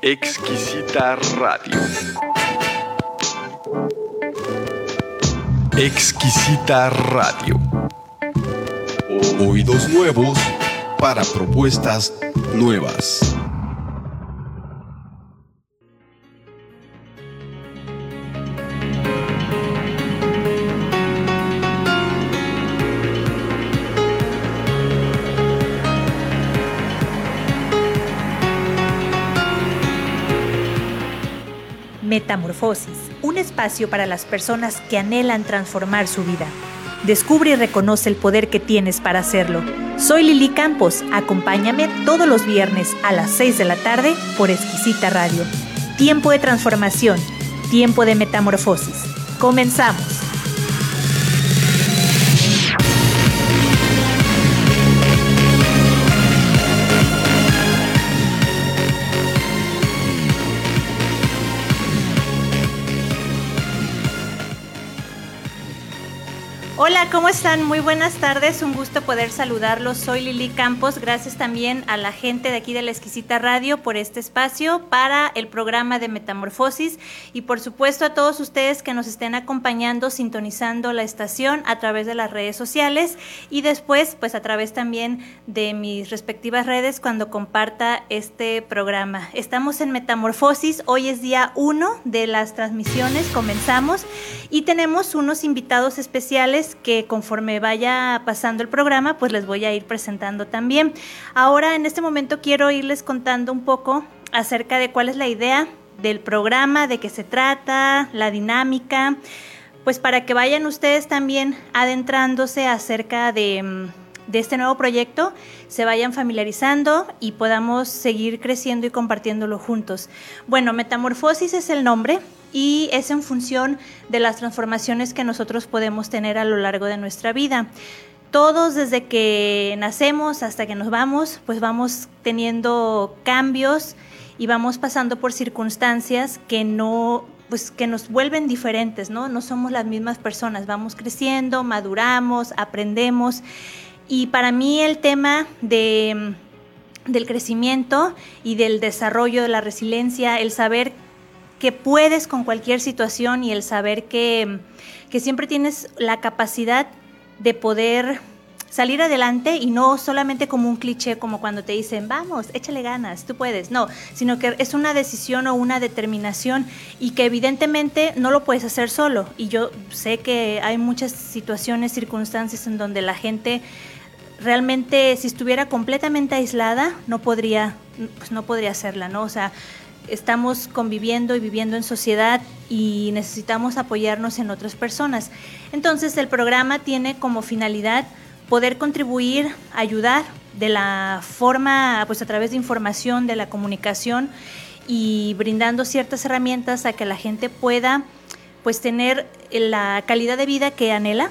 Exquisita Radio. Exquisita Radio. Oídos nuevos para propuestas nuevas. Metamorfosis, un espacio para las personas que anhelan transformar su vida. Descubre y reconoce el poder que tienes para hacerlo. Soy Lili Campos, acompáñame todos los viernes a las 6 de la tarde por Exquisita Radio. Tiempo de transformación, tiempo de metamorfosis. Comenzamos. Hola, ¿cómo están? Muy buenas tardes, un gusto poder saludarlos. Soy Lili Campos, gracias también a la gente de aquí de la Exquisita Radio por este espacio para el programa de Metamorfosis y por supuesto a todos ustedes que nos estén acompañando, sintonizando la estación a través de las redes sociales y después pues a través también de mis respectivas redes cuando comparta este programa. Estamos en Metamorfosis, hoy es día uno de las transmisiones, comenzamos y tenemos unos invitados especiales que conforme vaya pasando el programa, pues les voy a ir presentando también. Ahora, en este momento, quiero irles contando un poco acerca de cuál es la idea del programa, de qué se trata, la dinámica, pues para que vayan ustedes también adentrándose acerca de, mm, de este nuevo proyecto, se vayan familiarizando y podamos seguir creciendo y compartiéndolo juntos. Bueno, Metamorfosis es el nombre, y es en función de las transformaciones que nosotros podemos tener a lo largo de nuestra vida. Todos desde que nacemos hasta que nos vamos, pues vamos teniendo cambios y vamos pasando por circunstancias que no pues que nos vuelven diferentes, ¿no? No somos las mismas personas, vamos creciendo, maduramos, aprendemos y para mí el tema de del crecimiento y del desarrollo de la resiliencia, el saber que puedes con cualquier situación y el saber que, siempre tienes la capacidad de poder salir adelante y no solamente como un cliché como cuando te dicen, vamos, échale ganas, tú puedes, no, sino que es una decisión o una determinación y que evidentemente no lo puedes hacer solo. Y yo sé que hay muchas situaciones, circunstancias en donde la gente realmente si estuviera completamente aislada no podría, pues no podría hacerla, ¿no? O sea, estamos conviviendo y viviendo en sociedad y necesitamos apoyarnos en otras personas. Entonces el programa tiene como finalidad poder contribuir, ayudar de la forma, pues a través de información, de la comunicación y brindando ciertas herramientas a que la gente pueda pues tener la calidad de vida que anhela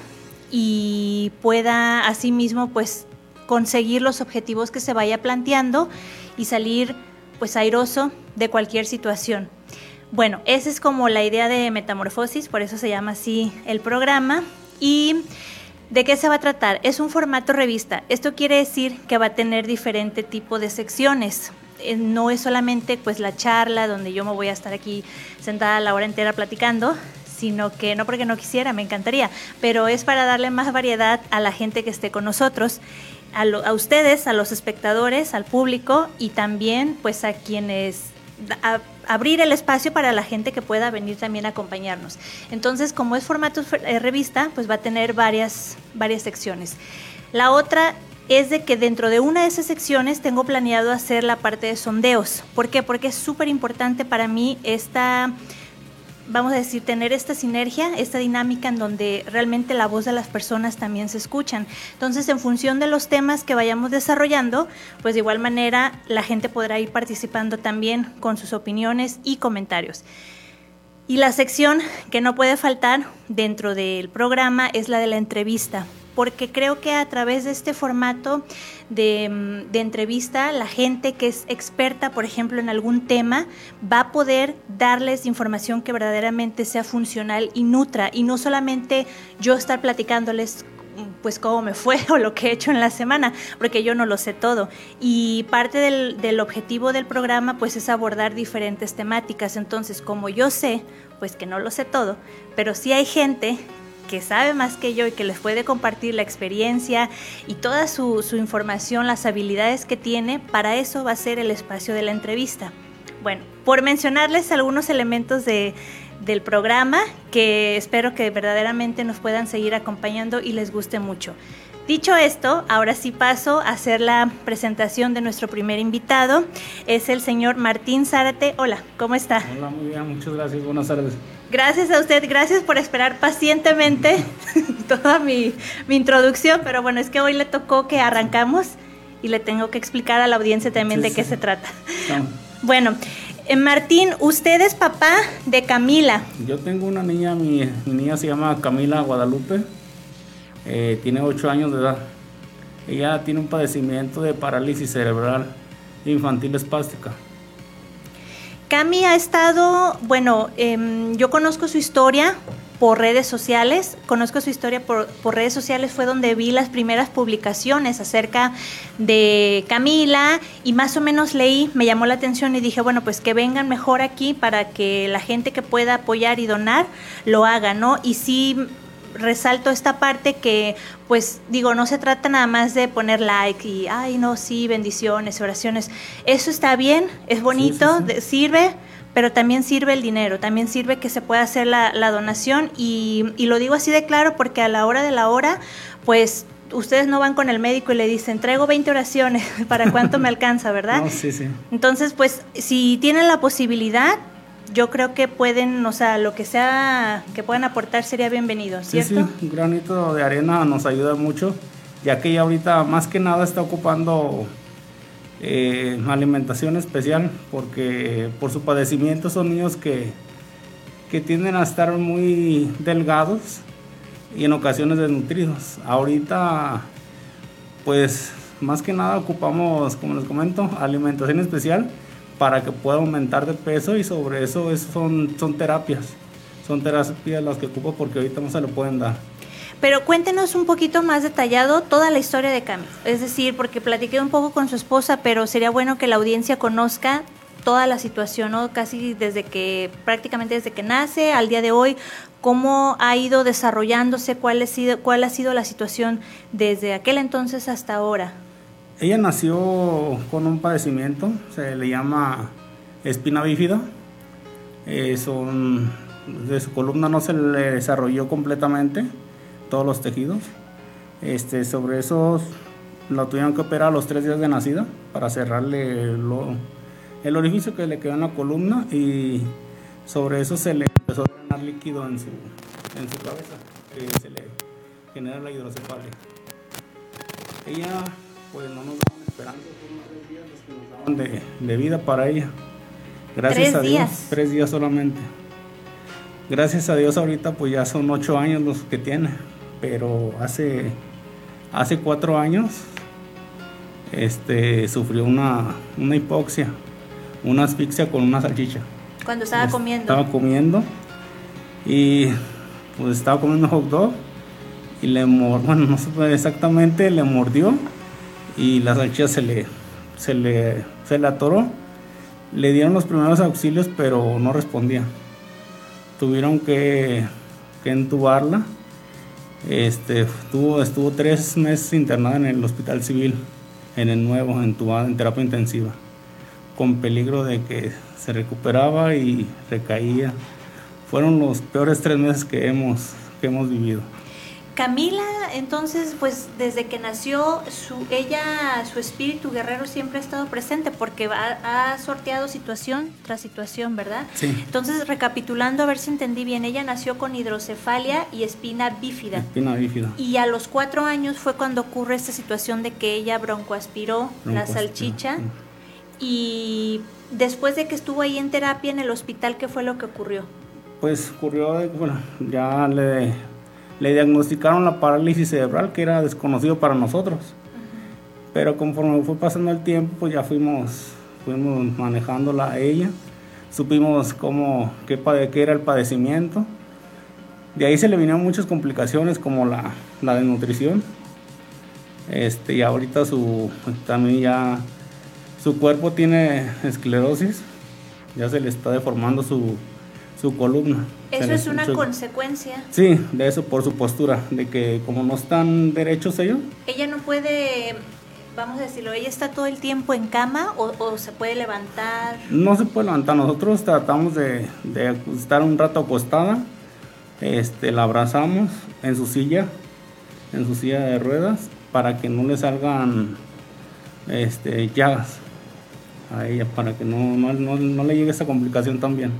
y pueda asimismo pues conseguir los objetivos que se vaya planteando y salir pues airoso de cualquier situación. Bueno, esa es como la idea de Metamorfosis, por eso se llama así el programa. ¿Y de qué se va a tratar? Es un formato revista. Esto quiere decir que va a tener diferente tipo de secciones. Eh, no es solamente pues la charla donde yo me voy a estar aquí sentada la hora entera platicando, sino que no porque no quisiera, me encantaría, pero es para darle más variedad a la gente que esté con nosotros a, ustedes, a los espectadores, al público y también pues a quienes abrir el espacio para la gente que pueda venir también a acompañarnos. Entonces, como es formato eh, revista, pues va a tener varias, varias secciones. La otra es de que dentro de una de esas secciones tengo planeado hacer la parte de sondeos. ¿Por qué? Porque es súper importante para mí esta vamos a decir, tener esta sinergia, esta dinámica en donde realmente la voz de las personas también se escuchan. Entonces, en función de los temas que vayamos desarrollando, pues de igual manera la gente podrá ir participando también con sus opiniones y comentarios. Y la sección que no puede faltar dentro del programa es la de la entrevista porque creo que a través de este formato mm, de, entrevista, la gente que es experta, por ejemplo, en algún tema, va a poder darles información que verdaderamente sea funcional y nutra, y no solamente yo estar platicándoles pues cómo me fue o lo que he hecho en la semana, porque yo no lo sé todo. Y parte del, del objetivo del programa pues es abordar diferentes temáticas. Entonces, como yo sé, pues que no lo sé todo, pero sí hay gente que sabe más que yo y que les puede compartir la experiencia y toda su, información, las habilidades que tiene, para eso va a ser el espacio de la entrevista. Bueno, por mencionarles algunos elementos de, del programa que espero que verdaderamente nos puedan seguir acompañando y les guste mucho. Dicho esto, ahora sí paso a hacer la presentación de nuestro primer invitado. Es el señor Martín Zárate. Hola, ¿cómo está? Hola, muy bien, muchas gracias. Buenas tardes. Gracias a usted, gracias por esperar pacientemente toda mi, mi, introducción, pero bueno, es que hoy le tocó que arrancamos y le tengo que explicar a la audiencia también sí, de qué sí. se trata. No. Bueno, eh, Martín, usted es papá de Camila. Yo tengo una niña, mi, mi niña se llama Camila Guadalupe, eh, tiene 8 años de edad. Ella tiene un padecimiento de parálisis cerebral infantil espástica. Cami ha estado, bueno, eh, yo conozco su historia por redes sociales, conozco su historia por, redes sociales, fue donde vi las primeras publicaciones acerca de Camila y más o menos leí, me llamó la atención y dije, bueno, pues que vengan mejor aquí para que la gente que pueda apoyar y donar lo haga, ¿no? Y sí resalto esta parte que, pues digo, no se trata nada más de poner like y, ay, no, sí, bendiciones, oraciones. Eso está bien, es bonito, sí, sí, sí. sirve, pero también sirve el dinero, también sirve que se pueda hacer la, la donación y, y, lo digo así de claro porque a la hora de la hora, pues ustedes no van con el médico y le dicen, traigo 20 oraciones, ¿para cuánto me alcanza, verdad? No, sí, sí. Entonces, pues si tienen la posibilidad, yo creo que pueden, o sea, lo que sea que puedan aportar sería bienvenido, ¿cierto? Sí, sí, un granito de arena nos ayuda mucho, ya que ella ahorita más que nada está ocupando eh, alimentación especial, porque por su padecimiento son niños que, que tienden a estar muy delgados y en ocasiones desnutridos. Ahorita, pues más que nada ocupamos, como les comento, alimentación especial para que pueda aumentar de peso y sobre eso es, son, son terapias. Son terapias las que ocupo porque ahorita no se lo pueden dar. Pero cuéntenos un poquito más detallado toda la historia de Cami. Es decir, porque platiqué un poco con su esposa, pero sería bueno que la audiencia conozca toda la situación, ¿no? Casi desde que, prácticamente desde que nace al día de hoy, cómo ha ido desarrollándose, cuál ha cuál ha sido la situación desde aquel entonces hasta ahora. Ella nació con un padecimiento, se le llama espina bífida. Eh, de su columna no se le desarrolló completamente todos los tejidos. Este, sobre eso lo tuvieron que operar a los tres días de nacida para cerrarle el orificio que le quedó en la columna y sobre eso se le empezó a drenar líquido en su, en su cabeza, que se le genera la hidrocefalia. Ella pues no nos daban esperanza, fueron tres días los que nos daban de, de vida para ella. Gracias ¿Tres a Dios, días? tres días solamente. Gracias a Dios ahorita pues ya son ocho años los que tiene, pero hace, hace cuatro años este, sufrió una, una hipoxia, una asfixia con una salchicha. Cuando estaba comiendo. Estaba comiendo y pues estaba comiendo hot dog y le mordió, bueno, no sé exactamente, le mordió y la salchicha se le, se le, se le atoró. Le dieron los primeros auxilios, pero no respondía. Tuvieron que, que entubarla. Este, estuvo, estuvo tres meses internada en el hospital civil, en el nuevo, entubada en terapia intensiva, con peligro de que se recuperaba y recaía. Fueron los peores tres meses que hemos, que hemos vivido. Camila, entonces, pues desde que nació, su, ella, su espíritu guerrero siempre ha estado presente porque ha, ha, sorteado situación tras situación, ¿verdad? Sí. Entonces, recapitulando, a ver si entendí bien, ella nació con hidrocefalia y espina bífida. Espina bífida. Y a los cuatro años fue cuando ocurre esta situación de que ella broncoaspiró, broncoaspiró. la salchicha. Y después de que estuvo ahí en terapia en el hospital, ¿qué fue lo que ocurrió? Pues ocurrió, bueno, ya le le diagnosticaron la parálisis cerebral que era desconocido para nosotros. Pero conforme fue pasando el tiempo, pues ya fuimos, fuimos manejándola a ella, supimos cómo, qué, qué era el padecimiento. De ahí se le vinieron muchas complicaciones como la, la desnutrición. Este, y ahorita su también ya su cuerpo tiene esclerosis, ya se le está deformando su, su columna. ¿Eso es una consecuencia? Sí, de eso por su postura, de que como no están derechos ellos. Ella no puede, vamos a decirlo, ella está todo el tiempo en cama o, se puede levantar. No se puede levantar, nosotros tratamos de, de estar un rato acostada, este, la abrazamos en su silla, en su silla de ruedas, para que no le salgan este, llagas a ella, para que no, no, no, le llegue esa complicación también.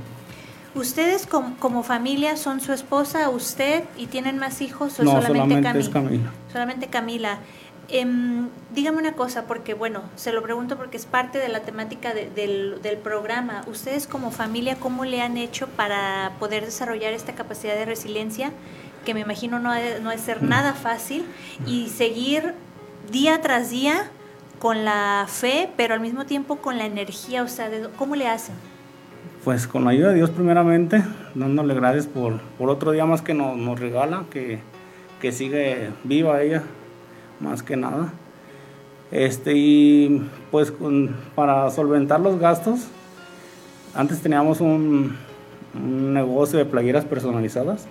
¿Ustedes como, familia son su esposa, usted y tienen más hijos o no, solamente, Camila? Camila? Solamente Camila. Em, dígame una cosa, porque bueno, se lo pregunto porque es parte de la temática del, del, programa. ¿Ustedes como familia cómo le han hecho para poder desarrollar esta capacidad de resiliencia? Que me imagino no no es ser nada fácil y seguir día tras día con la fe, pero al mismo tiempo con la energía, o sea, ¿cómo le hacen? Pues con la ayuda de Dios primeramente, dándole gracias por, por otro día más que nos, nos regala, que, que, sigue viva ella, más que nada. Este, y pues para solventar los gastos, antes teníamos un, un negocio de playeras personalizadas,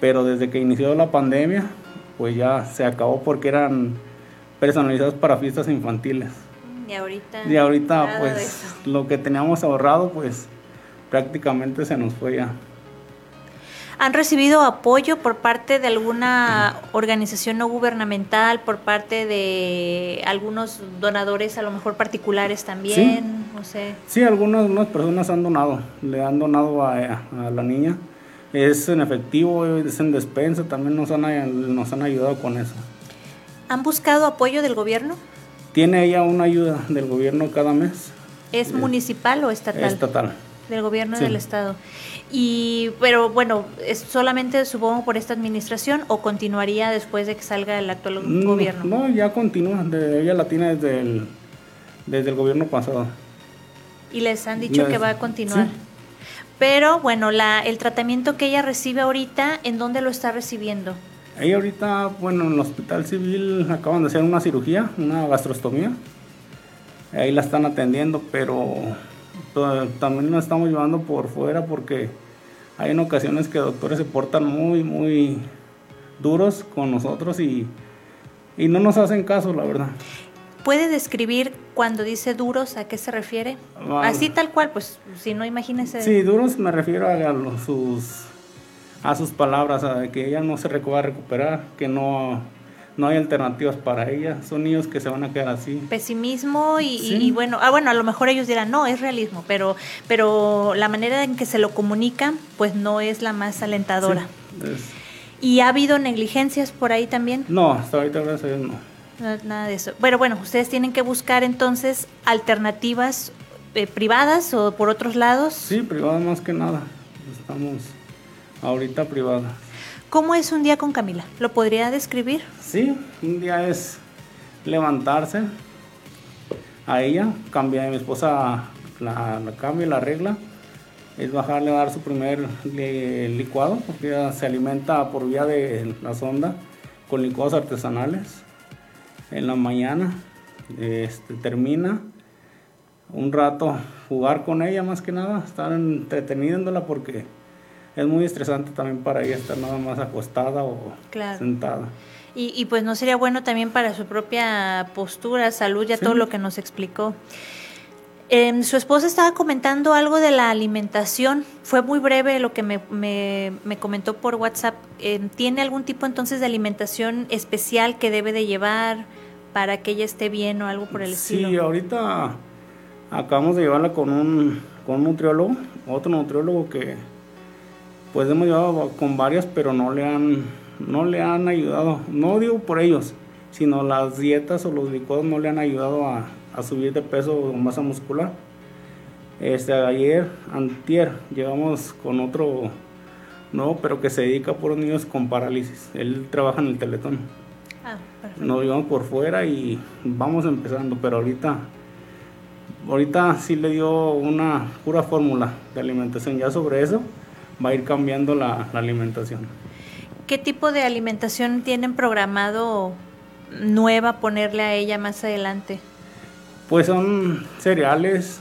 pero desde que inició la pandemia, pues ya se acabó porque eran personalizados para fiestas infantiles. Y ahorita. Y ahorita, pues, lo que teníamos ahorrado, pues, prácticamente se nos fue ya. ¿Han recibido apoyo por parte de alguna organización no gubernamental, por parte de algunos donadores, a lo mejor particulares también? Sí, sé. sí algunas, personas han donado, le han donado a, a, la niña. Es en efectivo, es en despensa, también nos han, nos han ayudado con eso. ¿Han buscado apoyo del gobierno? Tiene ella una ayuda del gobierno cada mes. ¿Es municipal o estatal? Estatal. Del gobierno del estado. Y, pero bueno, ¿es solamente supongo por esta administración o continuaría después de que salga el actual gobierno? No, ya continúa. ella la tiene desde el, desde el gobierno pasado. Y les han dicho que va a continuar. Pero bueno, la, el tratamiento que ella recibe ahorita, ¿en dónde lo está recibiendo? Ahí ahorita, bueno, en el hospital civil acaban de hacer una cirugía, una gastrostomía. Ahí la están atendiendo, pero también nos estamos llevando por fuera porque hay en ocasiones que doctores se portan muy, muy duros con nosotros y, y no nos hacen caso, la verdad. ¿Puede describir cuando dice duros a qué se refiere? Así tal cual, pues si no imagínese. Sí, duros me refiero a, a sus a sus palabras, a que ella no se va a recuperar, que no, no hay alternativas para ella, son niños que se van a quedar así. Pesimismo y, bueno, ah, bueno, a lo mejor ellos dirán, no, es realismo, pero, pero la manera en que se lo comunican, pues no es la más alentadora. ¿Y ha habido negligencias por ahí también? No, hasta ahorita gracias a Dios no. Nada de eso. Pero bueno, ustedes tienen que buscar entonces alternativas eh, privadas o por otros lados. Sí, privadas más que nada. Estamos ahorita privada. ¿Cómo es un día con Camila? ¿Lo podría describir? Sí, un día es levantarse a ella, cambiar a mi esposa la, la cambia, la regla, es bajarle a dar su primer licuado, porque ella se alimenta por vía de la sonda con licuados artesanales. En la mañana este, termina un rato jugar con ella más que nada, estar entreteniéndola porque es muy estresante también para ella estar nada más acostada o sentada. Y, y, pues no sería bueno también para su propia postura, salud, ya todo lo que nos explicó. Eh, su esposa estaba comentando algo de la alimentación. Fue muy breve lo que me, me, me comentó por WhatsApp. Em, ¿Tiene algún tipo entonces de alimentación especial que debe de llevar para que ella esté bien o algo por el estilo? Sí, ahorita acabamos de llevarla con un, con un nutriólogo, otro nutriólogo que pues hemos llevado con varias, pero no le han, no le han ayudado, no digo por ellos, sino las dietas o los licuados no le han ayudado a, subir de peso o masa muscular. Este, ayer, antier, llegamos con otro nuevo, pero que se dedica por niños con parálisis. Él trabaja en el Teletón. Ah, Nos llevamos por fuera y vamos empezando, pero ahorita, ahorita sí le dio una pura fórmula de alimentación. Ya sobre eso, va a ir cambiando la, alimentación. ¿Qué tipo de alimentación tienen programado nueva ponerle a ella más adelante? Pues son cereales,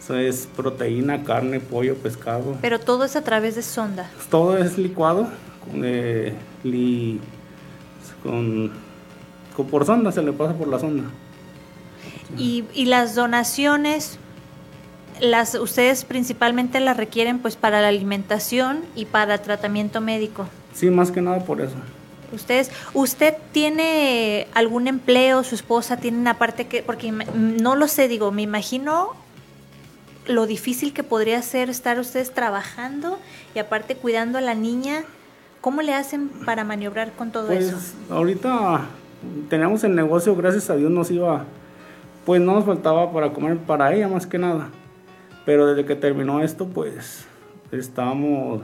eso es proteína, carne, pollo, pescado. Pero todo es a través de sonda. Todo es licuado con, eh, li- con- con- por sonda, se le pasa por la sonda. Y, y las donaciones, las ustedes principalmente las requieren pues para la alimentación y para tratamiento médico. Sí, más que nada por eso. Ustedes, ¿usted tiene algún empleo? ¿Su esposa tiene una parte que, porque no lo sé, digo, me imagino lo difícil que podría ser estar ustedes trabajando y aparte cuidando a la niña. ¿Cómo le hacen para maniobrar con todo Pues eso? ahorita teníamos el negocio, gracias a Dios nos iba, pues no nos faltaba para comer para ella más que nada. Pero desde que terminó esto, pues estábamos,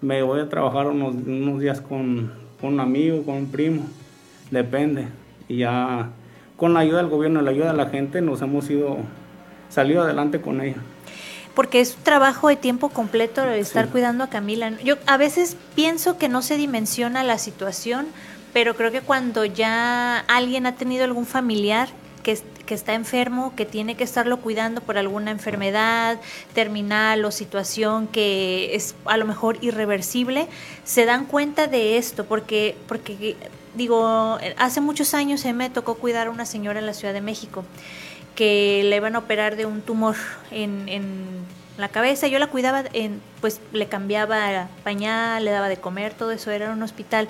me voy a trabajar unos, unos días con, con un amigo, con un primo, depende. Y ya con la ayuda del gobierno la ayuda de la gente nos hemos ido, salido adelante con ella. Porque es un trabajo de tiempo completo el estar Sí. cuidando a Camila. Yo a veces pienso que no se dimensiona la situación, pero creo que cuando ya alguien ha tenido algún familiar que, que está enfermo, que tiene que estarlo cuidando por alguna enfermedad terminal o situación que es a lo mejor irreversible, se dan cuenta de esto, porque, porque digo, hace muchos años mí me tocó cuidar a una señora en la Ciudad de México que le iban a operar de un tumor en, en la cabeza. Yo la cuidaba, en, pues le cambiaba pañal, le daba de comer, todo eso era un hospital.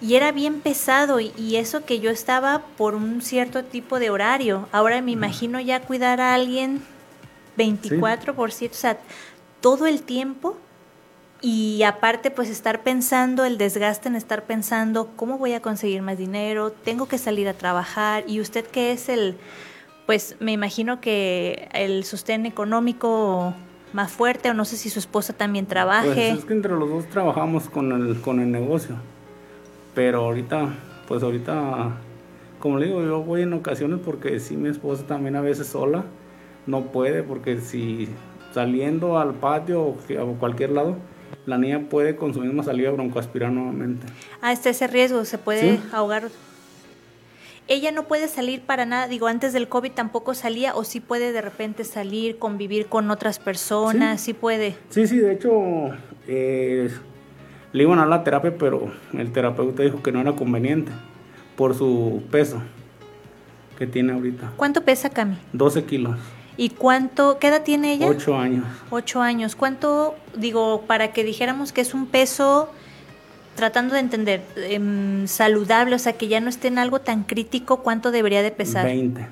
Y era bien pesado y, y eso que yo estaba por un cierto tipo de horario. Ahora me imagino ya cuidar a alguien 24 por 7, o sea, todo el tiempo. Y aparte, pues estar pensando, el desgaste en estar pensando, ¿cómo voy a conseguir más dinero? Tengo que salir a trabajar. Y usted que es el, pues me imagino que el sostén económico más fuerte, o no sé si su esposa también trabaje. Pues es que entre los dos trabajamos con el, con el negocio. Pero ahorita, pues ahorita, como le digo, yo voy en ocasiones porque si mi esposa también a veces sola no puede, porque si saliendo al patio o o cualquier lado, la niña puede con su misma salida broncoaspirar nuevamente. Ah, está ese riesgo, se puede Sí. ahogar. Ella no puede salir para nada, digo, antes del COVID tampoco salía, o sí puede de repente salir, convivir con otras personas, sí, puede. Sí, sí, de hecho, eh, le iban a la terapia, pero el terapeuta dijo que no era conveniente por su peso que tiene ahorita. ¿Cuánto pesa Cami? 12 kilos, ¿Y cuánto, qué edad tiene ella? 8 años. Ocho años. ¿Cuánto, digo, para que dijéramos que es un peso, tratando de entender, em, saludable, o sea, que ya no esté en algo tan crítico, ¿cuánto debería de pesar? 20,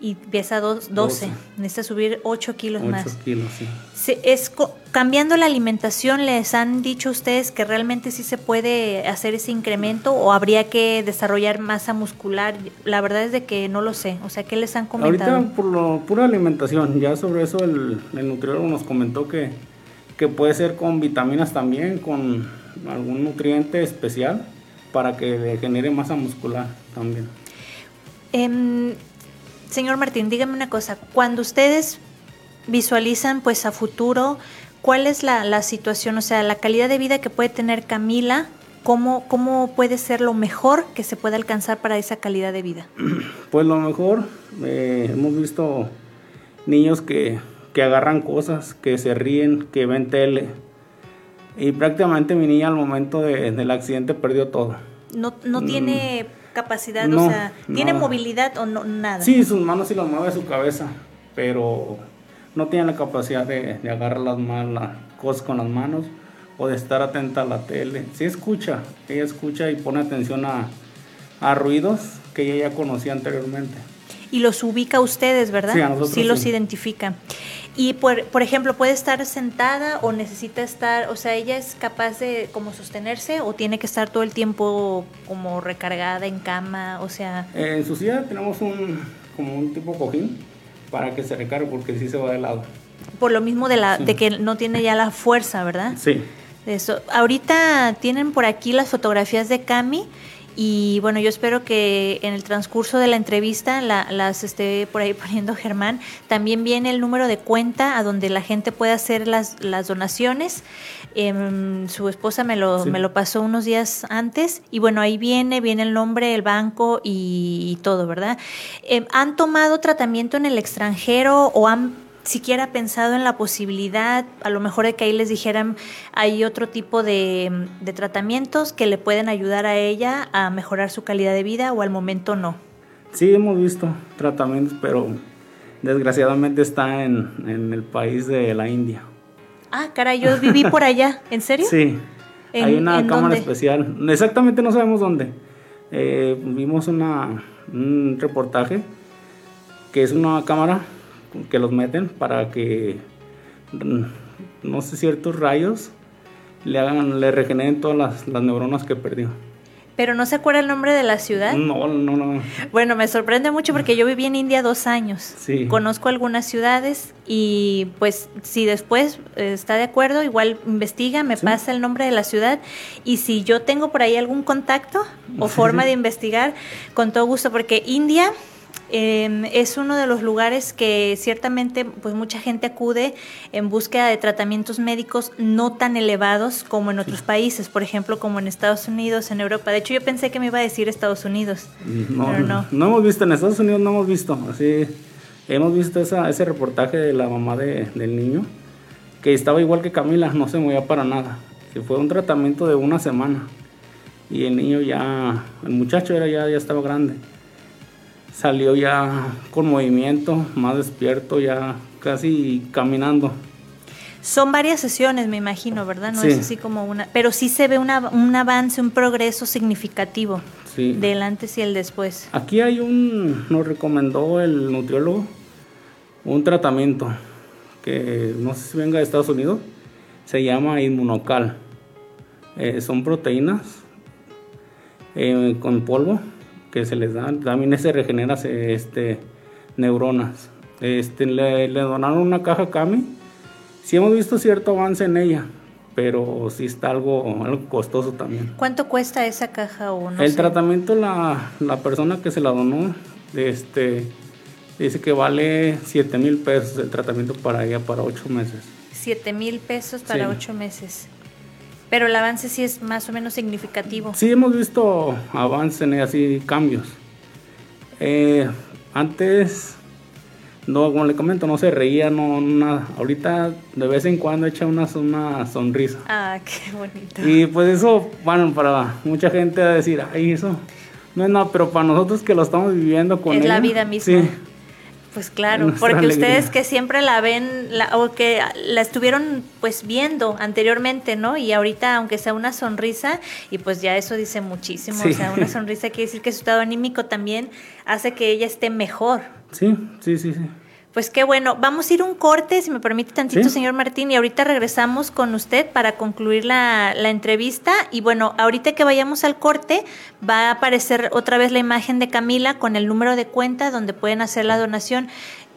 Y pesa dos, 12. 12. Necesita subir 8 kilos 8 más. kilos, sí. Se- es cambiando la alimentación, ¿les han dicho ustedes que realmente sí se puede hacer ese incremento o habría que desarrollar masa muscular? La verdad es de que no lo sé. O sea, ¿qué les han comentado? Ahorita por lo pura alimentación, ya sobre eso el, el nutriólogo nos comentó que, que puede ser con vitaminas también, con algún nutriente especial para que le genere masa muscular también. Em, señor Martín, dígame una cosa. Cuando ustedes visualizan pues a futuro, ¿cuál es la, la situación? O sea, la calidad de vida que puede tener Camila, ¿cómo, ¿cómo puede ser lo mejor que se puede alcanzar para esa calidad de vida? Pues lo mejor, eh, hemos visto niños que, que agarran cosas, que se ríen, que ven tele. Y prácticamente mi niña al momento de- del accidente perdió todo. No, no tiene capacidad, o Mm. no, sea, ¿tiene nada. movilidad o no, nada? Sí, sus manos sí las mueve su cabeza, pero no tiene la capacidad de, de agarrar las, cosas con las manos o de estar atenta a la tele. Sí escucha, ella escucha y pone atención a, a ruidos que ella ya conocía anteriormente. Y los ubica a ustedes, ¿verdad? Sí, a nosotros Sí los sí. identifica. Y por, por ejemplo, ¿puede estar sentada o necesita estar, o sea, ella es capaz de como sostenerse o tiene que estar todo el tiempo como recargada en cama? O sea, Eh, en su silla tenemos un como un tipo cojín para que se recargue porque sí se va de lado. por lo mismo de, la, de que no tiene ya la fuerza, ¿verdad? Sí. Eso. Ahorita tienen por aquí las fotografías de Cami Y bueno, yo espero que en el transcurso de la entrevista las esté por ahí poniendo Germán. También viene el número de cuenta a donde la gente puede hacer las, las donaciones. Em, su esposa me lo, me lo pasó unos días antes y bueno, ahí viene, viene el nombre, el banco y, todo, ¿verdad? Em, ¿Han tomado tratamiento en el extranjero o han siquiera pensado en la posibilidad, a lo mejor de que ahí les dijeran, hay otro tipo de, de, tratamientos que le pueden ayudar a ella a mejorar su calidad de vida o al momento no? Sí, hemos visto tratamientos, pero desgraciadamente está en, en el país de la India. Ah, caray, yo viví por allá, ¿en serio? Sí, hay una cámara especial, exactamente no sabemos dónde. Eh, vimos una, un reportaje que es una cámara que los meten para que, mm, no sé, ciertos rayos le hagan, le regeneren todas las, las neuronas que perdió. ¿Pero no se acuerda el nombre de la ciudad? No, no, no. Bueno, me sorprende mucho porque yo viví en India dos años. Sí. Conozco algunas ciudades y pues si después eh, está de acuerdo, igual investiga, me pasa el nombre de la ciudad y si yo tengo por ahí algún contacto o forma de investigar, con todo gusto, porque India Em, es uno de los lugares que ciertamente pues mucha gente acude en búsqueda de tratamientos médicos no tan elevados como en otros países, por ejemplo como en Estados Unidos, en Europa. De hecho yo pensé que me iba a decir Estados Unidos, no, pero no. No hemos visto en Estados Unidos, no hemos visto, así hemos visto esa, ese reportaje de la mamá de, del niño que estaba igual que Camila, no se movía para nada, que fue un tratamiento de una semana y el niño ya, el muchacho era ya, ya estaba grande salió ya con movimiento, más despierto, ya casi caminando. Son varias sesiones, me imagino, ¿verdad? No es así como una, pero sí se ve un avance, un progreso significativo sí. del antes y el después. Aquí hay un, nos recomendó el nutriólogo, un tratamiento que no sé si venga de Estados Unidos, se llama inmunocal. Eh, son proteínas eh, con polvo que se les da, también se regenera este, neuronas. Este, le, donaron una caja Cami. Sí hemos visto cierto avance en ella, pero sí está algo, algo costoso también. ¿Cuánto cuesta esa caja o El tratamiento, la, la, persona que se la donó, este, dice que vale 7 mil pesos el tratamiento para ella para 8 meses. 7 mil pesos para 8 meses. Pero el avance sí es más o menos significativo. Sí, hemos visto avances, así cambios. Eh, antes, no, como le comento, no se reía, no nada. Ahorita de vez en cuando echa una, una sonrisa. Ah, qué bonito. Y pues eso, bueno, para mucha gente a decir, ay, eso no es nada, pero para nosotros que lo estamos viviendo con Es la vida misma. Sí, pues claro, porque ustedes que siempre la ven o que la estuvieron pues viendo anteriormente, ¿no? Y ahorita aunque sea una sonrisa y pues ya eso dice muchísimo, o sea, una sonrisa quiere decir que su estado anímico también hace que ella esté mejor. Sí, sí, sí, sí. Pues qué bueno. Vamos a ir un corte, si me permite tantito, señor Martín, y ahorita regresamos con usted para concluir la, entrevista. Y bueno, ahorita que vayamos al corte, va a aparecer otra vez la imagen de Camila con el número de cuenta donde pueden hacer la donación.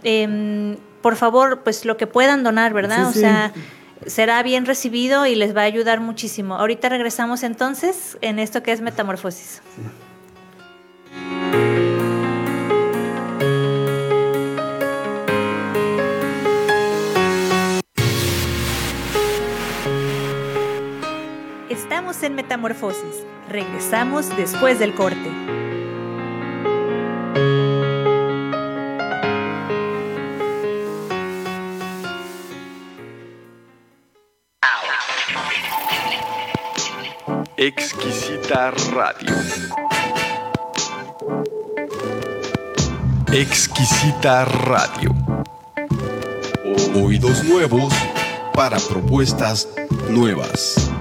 Em, por favor, pues lo que puedan donar, ¿verdad? o sea, será bien recibido y les va a ayudar muchísimo. Ahorita regresamos entonces en esto que es Metamorfosis. En Metamorfosis. Regresamos después del corte. Exquisita Radio. Exquisita Radio. Oídos nuevos para propuestas nuevas.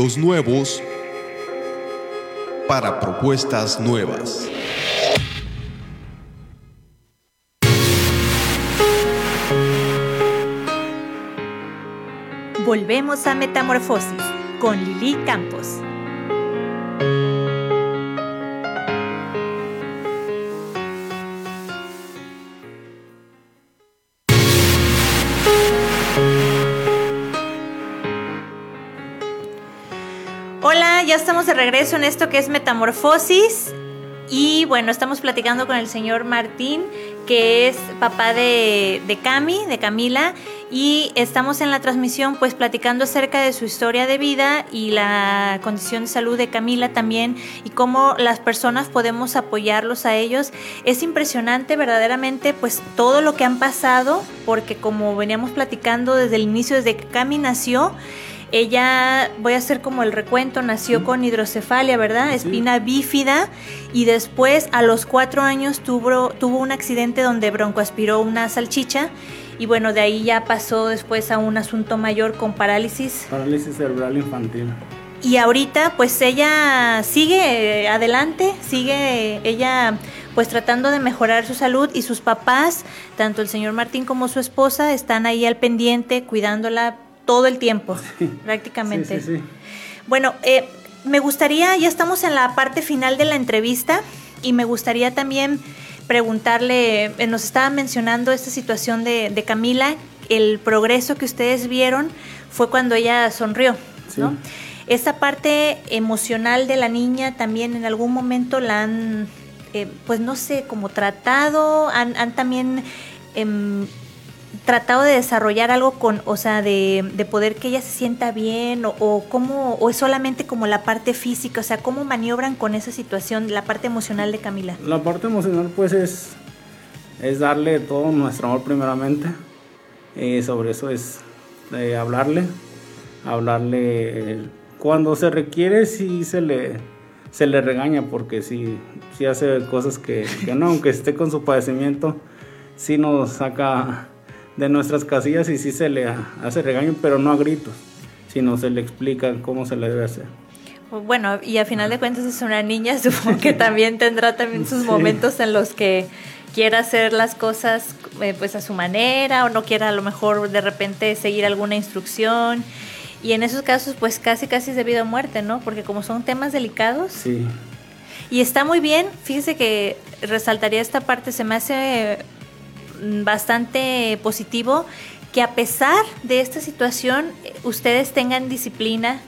Nuevos para propuestas nuevas. Volvemos a Metamorfosis con Lili Campos. Regreso en esto que es Metamorfosis. Y bueno, estamos platicando con el señor Martín, que es papá de, de Cami, de Camila, y estamos en la transmisión pues platicando acerca de su historia de vida y la condición de salud de Camila también y cómo las personas podemos apoyarlos a ellos. Es impresionante verdaderamente pues todo lo que han pasado porque como veníamos platicando desde el inicio, desde que Cami nació, ella, voy a hacer como el recuento, nació con hidrocefalia, ¿verdad? Espina bífida y después a los cuatro años tuvo, tuvo un accidente donde broncoaspiró una salchicha y bueno, de ahí ya pasó después a un asunto mayor con parálisis. Parálisis cerebral infantil. Y ahorita pues ella sigue adelante, sigue ella pues tratando de mejorar su salud y sus papás, tanto el señor Martín como su esposa, están ahí al pendiente cuidándola todo el tiempo, prácticamente. Sí, sí. Bueno, eh, me gustaría, ya estamos en la parte final de la entrevista y me gustaría también preguntarle, eh, nos estaba mencionando esta situación de, de Camila, el progreso que ustedes vieron fue cuando ella sonrió, ¿no? Esta parte emocional de la niña también en algún momento la han, eh, pues no sé, como tratado, han, han también em, tratado de desarrollar algo con, o sea, de, de poder que ella se sienta bien o, cómo, o es solamente como la parte física, o sea, cómo maniobran con esa situación, la parte emocional de Camila. La parte emocional pues es, es darle todo nuestro amor primeramente. Eh, sobre eso es eh, hablarle, hablarle eh, cuando se requiere si se le, se le regaña porque si, si hace cosas que, que no, aunque esté con su padecimiento, sí nos saca de nuestras casillas y sí se le hace regaño, pero no a gritos, sino se le explica cómo se le debe hacer. Bueno, y a final de cuentas es una niña, supongo que también tendrá también sus Sí. momentos en los que quiera hacer las cosas eh, pues a su manera o no quiera a lo mejor de repente seguir alguna instrucción. Y en esos casos pues casi casi es debido a muerte, ¿no? Porque como son temas delicados Sí, y está muy bien, fíjese que resaltaría esta parte, se me hace bastante positivo que a pesar de esta situación eh, ustedes tengan disciplina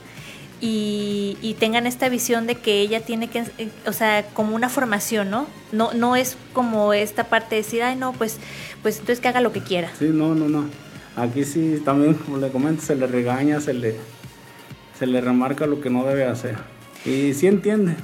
y, y tengan esta visión de que ella tiene que, eh, o sea, como una formación, ¿no? No, no es como esta parte de decir, ay, no, pues, pues entonces que haga lo que quiera. sí, no, no, no. Aquí sí, también, como le comento, se le regaña, se le, se le remarca lo que no debe hacer. Y sí entiende,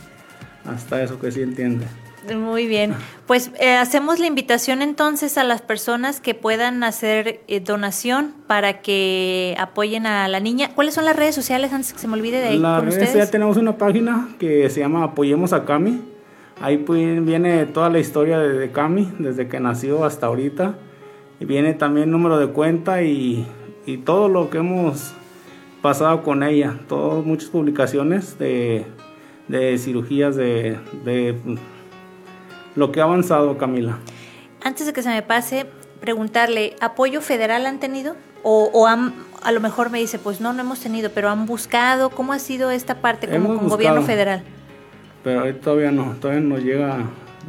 hasta eso que sí entiende. Muy bien. Pues eh, hacemos la invitación entonces a las personas que puedan hacer eh, donación para que apoyen a la niña. ¿Cuáles son las redes sociales antes que se me olvide de ahí La con redes ustedes? ya tenemos una página que se llama Apoyemos a Cami. Ahí pues, viene toda la historia de, Cami, desde que nació hasta ahorita. Y viene también número de cuenta y, y todo lo que hemos pasado con ella. Todas, muchas publicaciones de, de cirugías, de, de lo que ha avanzado Camila. Antes de que se me pase, preguntarle, ¿apoyo federal han tenido? O, o han, a lo mejor me dice, pues no, no hemos tenido, pero han buscado. ¿Cómo ha sido esta parte como Hemos con gobierno federal? Pero ahí todavía no, todavía no llega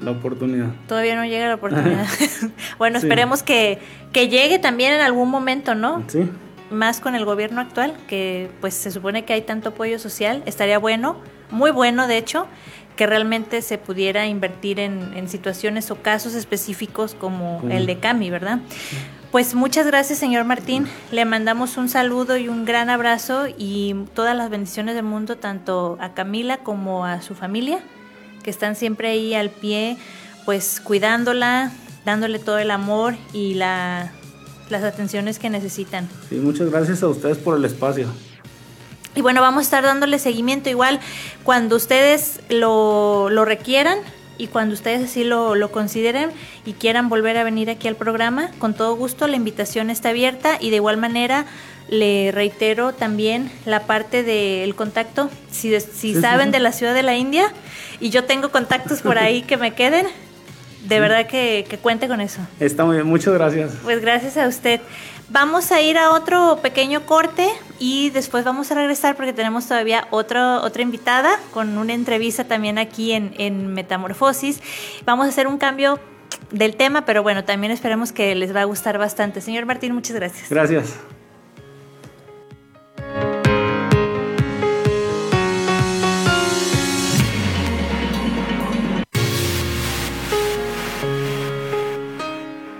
la oportunidad. Todavía no llega la oportunidad. bueno, Sí. esperemos que, que llegue también en algún momento, ¿no? ¿Sí? más con el gobierno actual, que pues se supone que hay tanto apoyo social, estaría bueno, muy bueno de hecho, que realmente se pudiera invertir en, en situaciones o casos específicos como Como- el de Cami, ¿verdad? Pues muchas gracias, señor Martín. Le mandamos un saludo y un gran abrazo y todas las bendiciones del mundo, tanto a Camila como a su familia, que están siempre ahí al pie, pues cuidándola, dándole todo el amor y la, las atenciones que necesitan. Sí, muchas gracias a ustedes por el espacio. Y bueno, vamos a estar dándole seguimiento igual cuando ustedes lo, lo requieran y cuando ustedes así lo, lo, consideren y quieran volver a venir aquí al programa, con todo gusto la invitación está abierta y de igual manera le reitero también la parte del contacto, si, si saben de la ciudad de la India y yo tengo contactos por ahí que me queden, de verdad que, que, cuente con eso. Está muy bien, muchas gracias. Pues gracias a usted. Vamos a ir a otro pequeño corte y después vamos a regresar porque tenemos todavía otro, otra invitada con una entrevista también aquí en, en Metamorfosis. Vamos a hacer un cambio del tema, pero bueno, también esperemos que les va a gustar bastante. Señor Martín, muchas gracias. Gracias.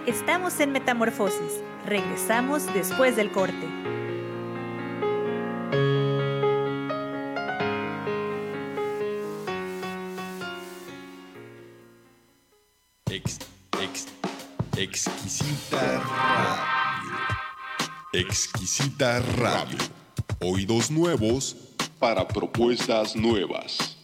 Estamos en Metamorfosis. Regresamos después del corte. Ex, ex, exquisita radio. Exquisita radio. Oídos nuevos para propuestas nuevas.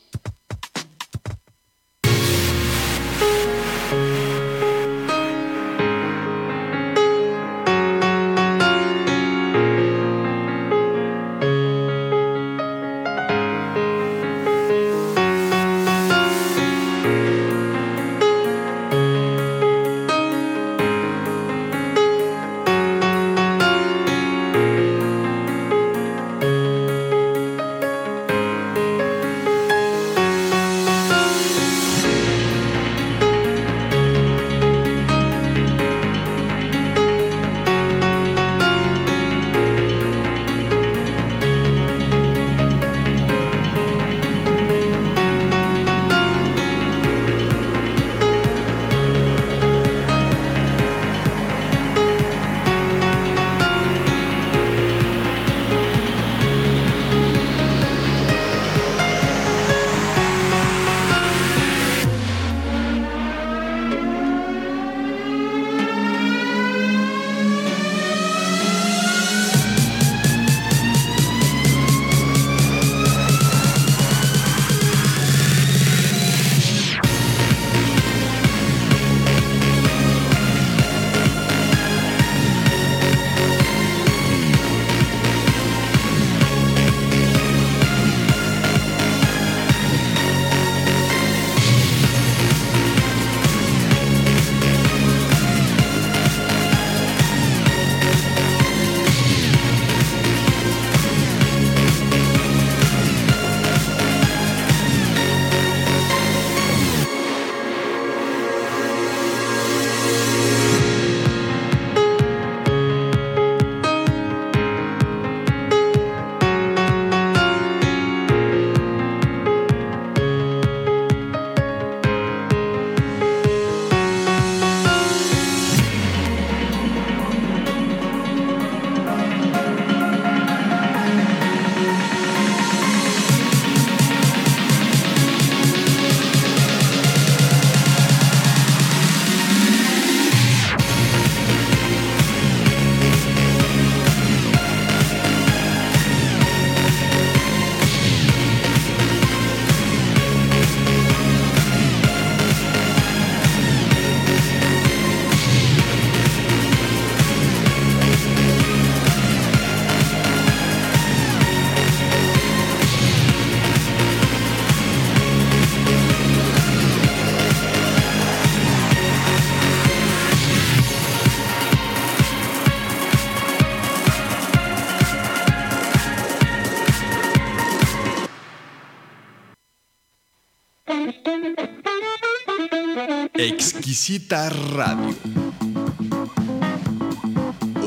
Exquisita Radio.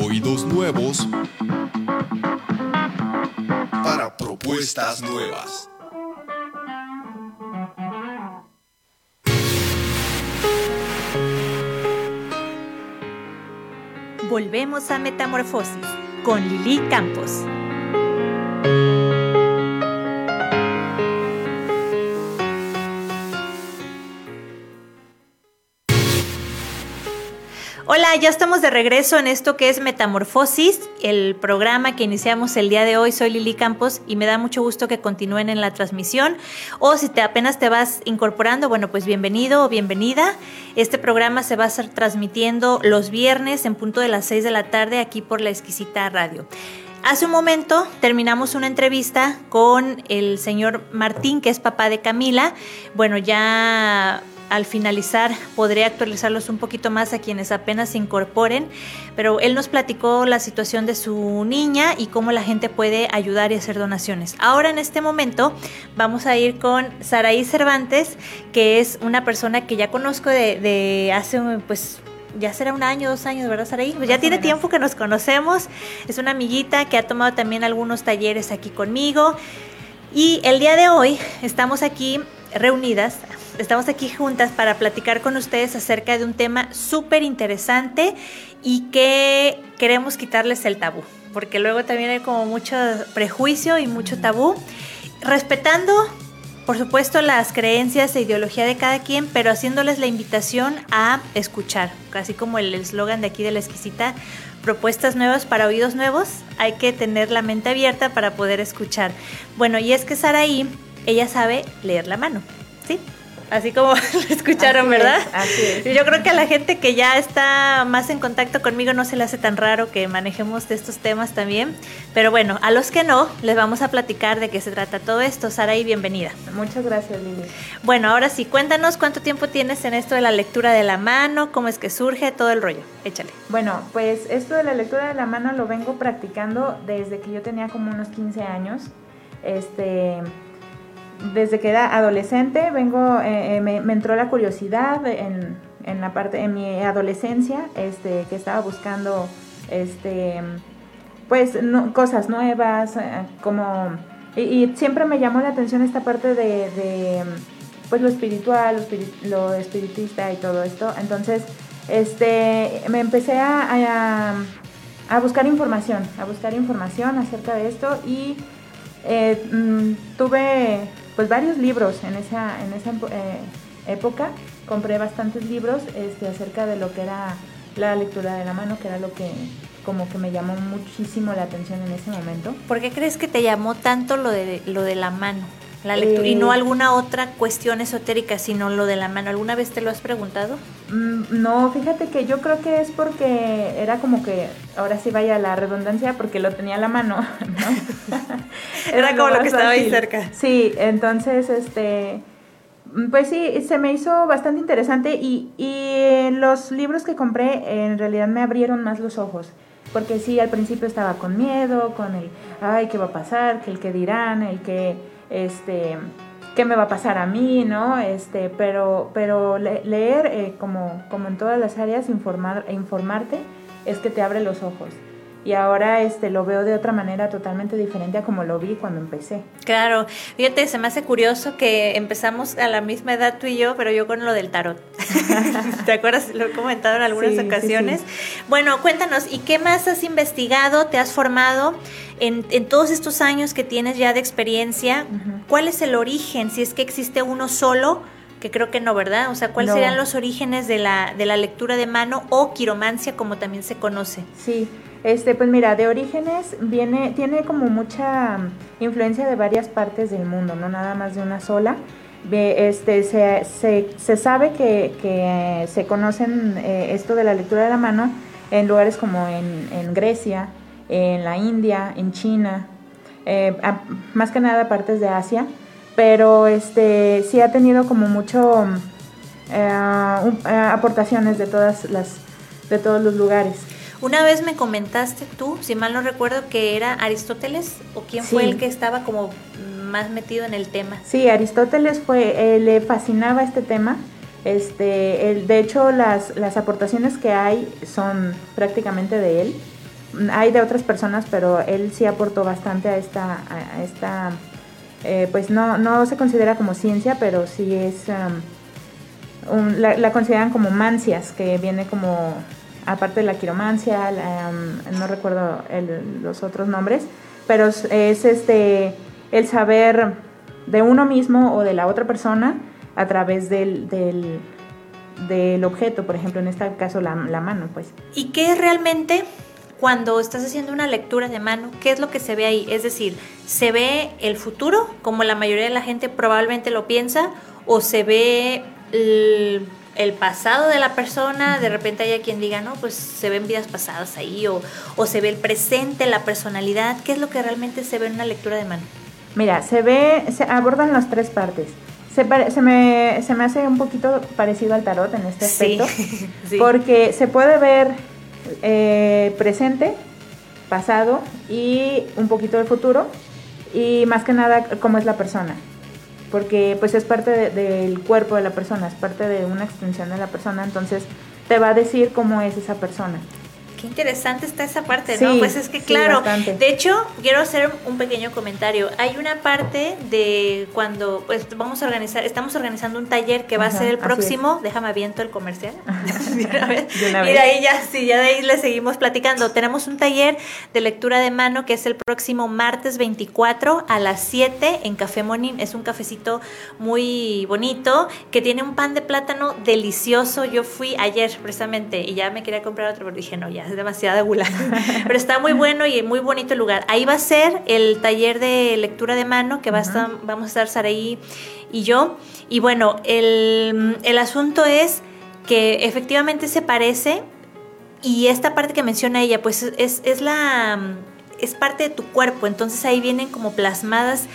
Oídos nuevos para propuestas nuevas. Volvemos a Metamorfosis con Lili Campos. Hola, ya estamos de regreso en esto que es Metamorfosis, el programa que iniciamos el día de hoy. Soy Lili Campos y me da mucho gusto que continúen en la transmisión. O si te apenas te vas incorporando, bueno, pues bienvenido o bienvenida. Este programa se va a estar transmitiendo los viernes en punto de las 6 de la tarde aquí por la exquisita radio. Hace un momento terminamos una entrevista con el señor Martín, que es papá de Camila. Bueno, ya al finalizar podré actualizarlos un poquito más a quienes apenas se incorporen, pero él nos platicó la situación de su niña y cómo la gente puede ayudar y hacer donaciones. Ahora en este momento vamos a ir con Saraí Cervantes, que es una persona que ya conozco de, de hace pues ya será un año, dos años, ¿verdad, Saraí? Pues ya tiene tiempo que nos conocemos. Es una amiguita que ha tomado también algunos talleres aquí conmigo. Y el día de hoy estamos aquí reunidas estamos aquí juntas para platicar con ustedes acerca de un tema súper interesante y que queremos quitarles el tabú, porque luego también hay como mucho prejuicio y mucho tabú, respetando, por supuesto, las creencias e ideología de cada quien, pero haciéndoles la invitación a escuchar, casi como el eslogan de aquí de la exquisita, propuestas nuevas para oídos nuevos, hay que tener la mente abierta para poder escuchar. Bueno, y es que Saraí, ella sabe leer la mano, ¿sí? Así como lo escucharon, ¿verdad? así es. Yo creo que a la gente que ya está más en contacto conmigo no se le hace tan raro que manejemos de estos temas también. Pero bueno, a los que no, les vamos a platicar de qué se trata todo esto. Sara, y bienvenida. Muchas gracias, Lili. Bueno, ahora sí, cuéntanos cuánto tiempo tienes en esto de la lectura de la mano, cómo es que surge, todo el rollo. Échale. Bueno, pues esto de la lectura de la mano lo vengo practicando desde que yo tenía como unos 15 años. Este desde que era adolescente vengo, eh, eh, me, entró la curiosidad en, en, la parte, en mi adolescencia, este, que estaba buscando, este, pues, cosas nuevas, eh, como, y, siempre me llamó la atención esta parte de, pues, lo espiritual, lo, espiritista y todo esto, entonces, este, me empecé a, a, a buscar información, a buscar información acerca de esto y mm, tuve pues varios libros en esa, en esa eh, época. Compré bastantes libros este, acerca de lo que era la lectura de la mano, que era lo que como que me llamó muchísimo la atención en ese momento. ¿Por qué crees que te llamó tanto lo de, lo de la mano? La lectura, y no eh, alguna otra cuestión esotérica, sino lo de la mano. ¿Alguna vez te lo has preguntado? Mm, no, fíjate que yo creo que es porque era como que, ahora sí vaya la redundancia, porque lo tenía a la mano, era, como lo que estaba ahí cerca. Sí, entonces, este, pues sí, se me hizo bastante interesante y, y los libros que compré en realidad me abrieron más los ojos porque sí, al principio estaba con miedo, con el, ay, ¿qué va a pasar? Que el que dirán, el que este, qué me va a pasar a mí, ¿no? Este, pero, pero leer, eh, como, como en todas las áreas, informar, informarte, es que te abre los ojos y ahora este lo veo de otra manera totalmente diferente a como lo vi cuando empecé. Claro, fíjate, se me hace curioso que empezamos a la misma edad tú y yo, pero yo con lo del tarot. ¿Te acuerdas? Lo he comentado en algunas ocasiones. Bueno, cuéntanos, ¿y qué más has investigado, te has formado en, en todos estos años que tienes ya de experiencia? ¿Cuál es el origen? Si es que existe uno solo que creo que no, ¿verdad? O sea, ¿cuáles serían los orígenes de la, de la lectura de mano o quiromancia como también se conoce? Sí, este, pues mira, de orígenes viene, tiene como mucha influencia de varias partes del mundo, no nada más de una sola. Este, se, se, sabe que, que, se conocen eh, esto de la lectura de la mano en lugares como en, en Grecia, en la India, en China, eh, más que nada partes de Asia, pero este, sí ha tenido como mucho eh, aportaciones de todas las de todos los lugares. Una vez me comentaste tú, si mal no recuerdo, que era Aristóteles o quién fue el que estaba como más metido en el tema. Sí, Aristóteles fue, eh, le fascinaba este tema. Este, el, de hecho, las, las aportaciones que hay son prácticamente de él. Hay de otras personas, pero él sí aportó bastante a esta, a esta eh, pues no, no se considera como ciencia, pero sí es, um, la, la, consideran como mancias, que viene como aparte de la quiromancia, no recuerdo los otros nombres, pero es este el saber de uno mismo o de la otra persona a través del, del objeto, por ejemplo, en este caso la, la mano, pues. ¿Y qué es realmente cuando estás haciendo una lectura de mano, qué es lo que se ve ahí? Es decir, ¿se ve el futuro, como la mayoría de la gente probablemente lo piensa, o se ve el, el pasado de la persona? De repente hay quien diga, no, pues se ven vidas pasadas ahí, o, o se ve el presente, la personalidad. ¿Qué es lo que realmente se ve en una lectura de mano? Mira, se ve, se abordan las tres partes. Se, pare- se, me, se me hace un poquito parecido al tarot en este Sí, aspecto, sí. porque se puede ver eh, presente, pasado y un poquito del futuro, y más que nada cómo es la persona, porque pues es parte de- del cuerpo de la persona, es parte de una extensión de la persona, entonces te va a decir cómo es esa persona. Qué interesante está esa parte, ¿no? Pues es que claro, de hecho, quiero hacer un pequeño comentario. Hay una parte de cuando pues vamos a organizar, estamos organizando un taller que va a ser el próximo, déjame aviento el comercial. de una vez. De una Y de ahí ya, sí, ya de ahí le seguimos platicando. Tenemos un taller de lectura de mano que es el próximo martes 24 a las 7 en Café Monín. Es un cafecito muy bonito que tiene un pan de plátano delicioso. Yo fui ayer precisamente y ya me quería comprar otro, pero dije, no, ya es demasiada gula. pero está muy bueno y muy bonito el lugar. Ahí va a ser el taller de lectura de mano que va a estar, vamos a estar Saraí y yo. Y bueno, el, el asunto es que efectivamente se parece y esta parte que menciona ella, pues es, es la es parte de tu cuerpo, entonces ahí vienen como plasmadas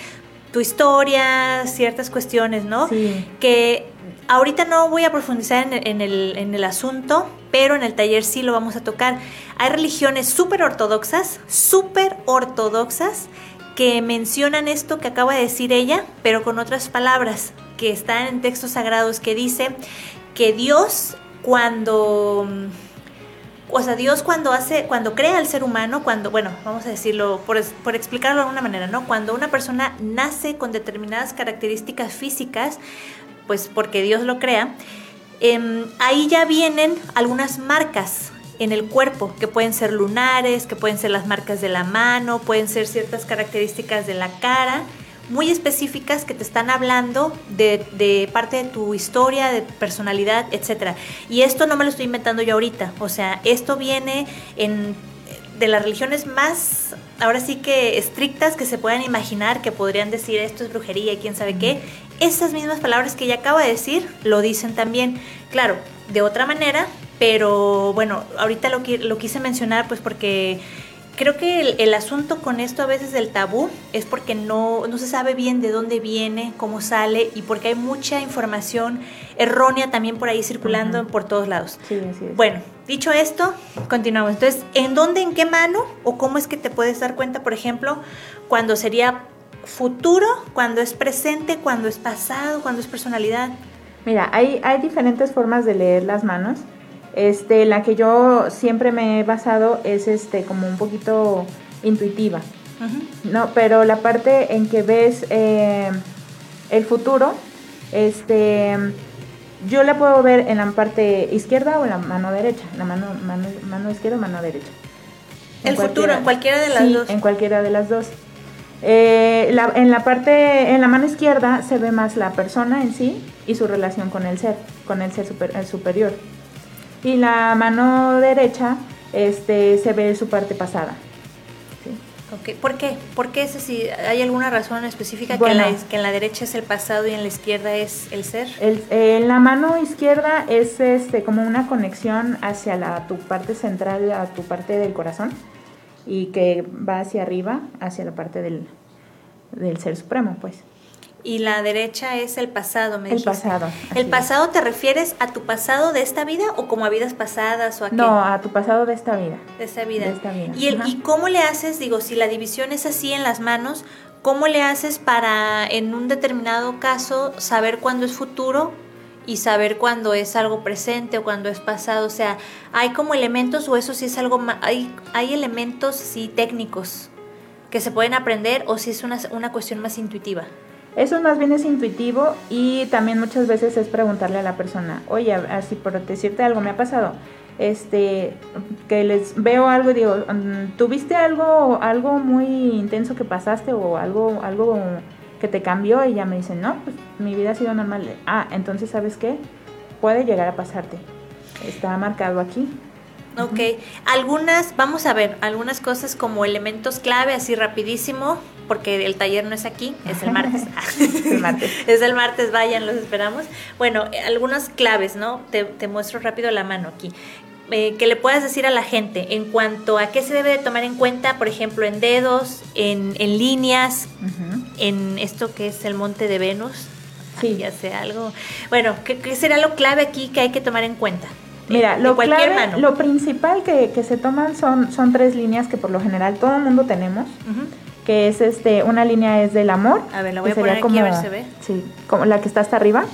tu historia, ciertas cuestiones, ¿no? Sí. Que ahorita no voy a profundizar en el, en el, asunto, pero en el taller sí lo vamos a tocar. Hay religiones súper ortodoxas, súper ortodoxas, que mencionan esto que acaba de decir ella, pero con otras palabras, que están en textos sagrados, que dice que Dios cuando o sea, Dios cuando hace, cuando crea al ser humano, cuando, bueno, vamos a decirlo, por, por explicarlo de alguna manera, ¿no? Cuando una persona nace con determinadas características físicas, pues porque Dios lo crea, em, ahí ya vienen algunas marcas en el cuerpo, que pueden ser lunares, que pueden ser las marcas de la mano, pueden ser ciertas características de la cara, muy específicas que te están hablando de, parte de tu historia, de personalidad, etc. Y esto no me lo estoy inventando yo ahorita, o sea, esto viene en, de las religiones más, ahora sí que estrictas que se puedan imaginar, que podrían decir esto es brujería y quién sabe qué. Esas mismas palabras que ella acaba de decir lo dicen también, claro, de otra manera, pero bueno, ahorita lo, qui- lo quise mencionar pues porque creo que el, el asunto con esto a veces del tabú es porque no, no se sabe bien de dónde viene, cómo sale y porque hay mucha información errónea también por ahí circulando por todos lados. Sí, así es. Bueno, dicho esto, continuamos. Entonces, ¿en dónde, en qué mano o cómo es que te puedes dar cuenta, por ejemplo, cuando sería futuro, cuando es presente, cuando es pasado, cuando es personalidad? Mira, hay, hay diferentes formas de leer las manos. Este, la que yo siempre me he basado es este, como un poquito intuitiva. No, pero la parte en que ves eh, el futuro, este, yo la puedo ver en la parte izquierda o en la mano derecha, la mano, mano, mano izquierda o mano derecha. El futuro, en cualquiera de las sí, dos. en cualquiera de las dos. Eh, la- en la parte, en la mano izquierda se ve más la persona en sí y su relación con el ser, con el ser super- el superior. Y la mano derecha, este, se ve su parte pasada. Sí. Ok, ¿Por qué? ¿Por qué ese sí? ¿Hay alguna razón específica Bueno. que, en la, que en la derecha es el pasado y en la izquierda es el ser? El- en la mano izquierda es este como una conexión hacia la, tu parte central, a tu parte del corazón y que va hacia arriba, hacia la parte del, del ser supremo, pues. Y la derecha es el pasado, me El dijiste. pasado, ¿El es. pasado te refieres a tu pasado de esta vida o como a vidas pasadas o a qué? No, a tu pasado de esta vida. de esta vida. de esta vida, ¿Y, el-. ¿Y cómo le haces, digo, si la división es así en las manos, cómo le haces para en un determinado caso saber cuándo es futuro y saber cuándo es algo presente o cuándo es pasado? O sea, ¿hay como elementos o eso sí es algo hay, hay elementos sí técnicos que se pueden aprender o si es una, una cuestión más intuitiva? Eso más bien es intuitivo y también muchas veces es preguntarle a la persona, oye, así por decirte algo, me ha pasado, este, que les veo algo y digo, mm, ¿tuviste algo, algo muy intenso que pasaste o algo, algo que te cambió? Y ya me dicen, no, pues mi vida ha sido normal. Ah, entonces, ¿sabes qué? puede llegar a pasarte. Está marcado aquí. Ok, algunas, vamos a ver, algunas cosas como elementos clave, así rapidísimo, porque el taller no es aquí, es el martes. Es el martes. es el martes, vayan, los esperamos. Bueno, algunas claves, ¿no? Te, te muestro rápido la mano aquí. Eh, que le puedas decir a la gente en cuanto a qué se debe de tomar en cuenta, por ejemplo, en dedos, en, en líneas, en esto que es el monte de Venus. Sí. Ya sé algo. Bueno, ¿qué, qué será lo clave aquí que hay que tomar en cuenta? Mira, De lo, clave- mano. lo principal que, que se toman son, son tres líneas que por lo general todo el mundo tenemos, que es este, una línea es del amor. A ver, la voy a poner aquí a ver si se ve. Sí, como la que está hasta arriba.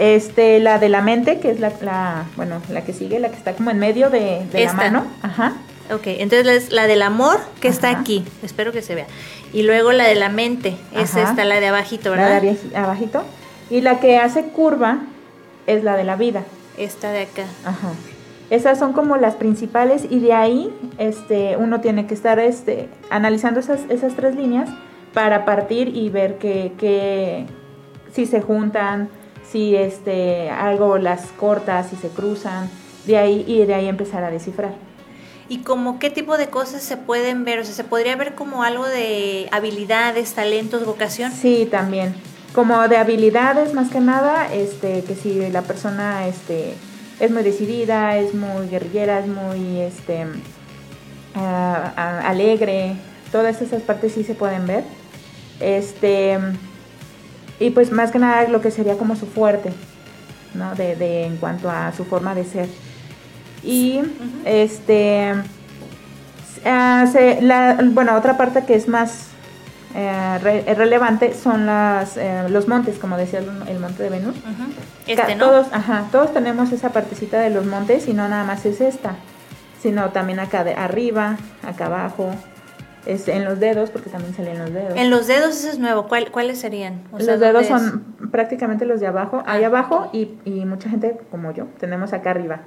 Este, la de la mente, que es la, la bueno, la que sigue, la que está como en medio de, de la mano. Ajá. Ok, entonces es la del amor que está aquí, espero que se vea. Y luego la de la mente, es esta, la de abajito, La ¿verdad? de abaji- abajito. Y la que hace curva es la de la vida. Esta de acá. Ajá. Esas son como las principales y de ahí este, uno tiene que estar este, analizando esas, esas tres líneas para partir y ver que, que si se juntan, si este, algo las corta, si se cruzan, de ahí y de ahí empezar a descifrar. ¿Y como qué tipo de cosas se pueden ver? O sea, ¿se podría ver como algo de habilidades, talentos, vocación? Sí, también. Como de habilidades más que nada, este, que si la persona este, es muy decidida, es muy guerrillera, es muy este, ah, ah, alegre, todas esas partes sí se pueden ver. Este, y pues más que nada lo que sería como su fuerte, ¿no? De, de- en cuanto a su forma de ser. Y este se- la, bueno, otra parte que es más eh, re- relevante son las, eh, los montes, como decía el, el monte de Venus. Ujú. Ca- Este, ¿no? Todos, ajá, todos tenemos esa partecita de los montes y no nada más es esta, sino también acá de arriba, acá abajo, es en los dedos, porque también salen los dedos. En los dedos eso es nuevo. ¿Cuál- ¿Cuáles serían? O sea, los dedos ¿dónde es? son prácticamente los de abajo, ahí Ah. abajo y, y mucha gente como yo tenemos acá arriba.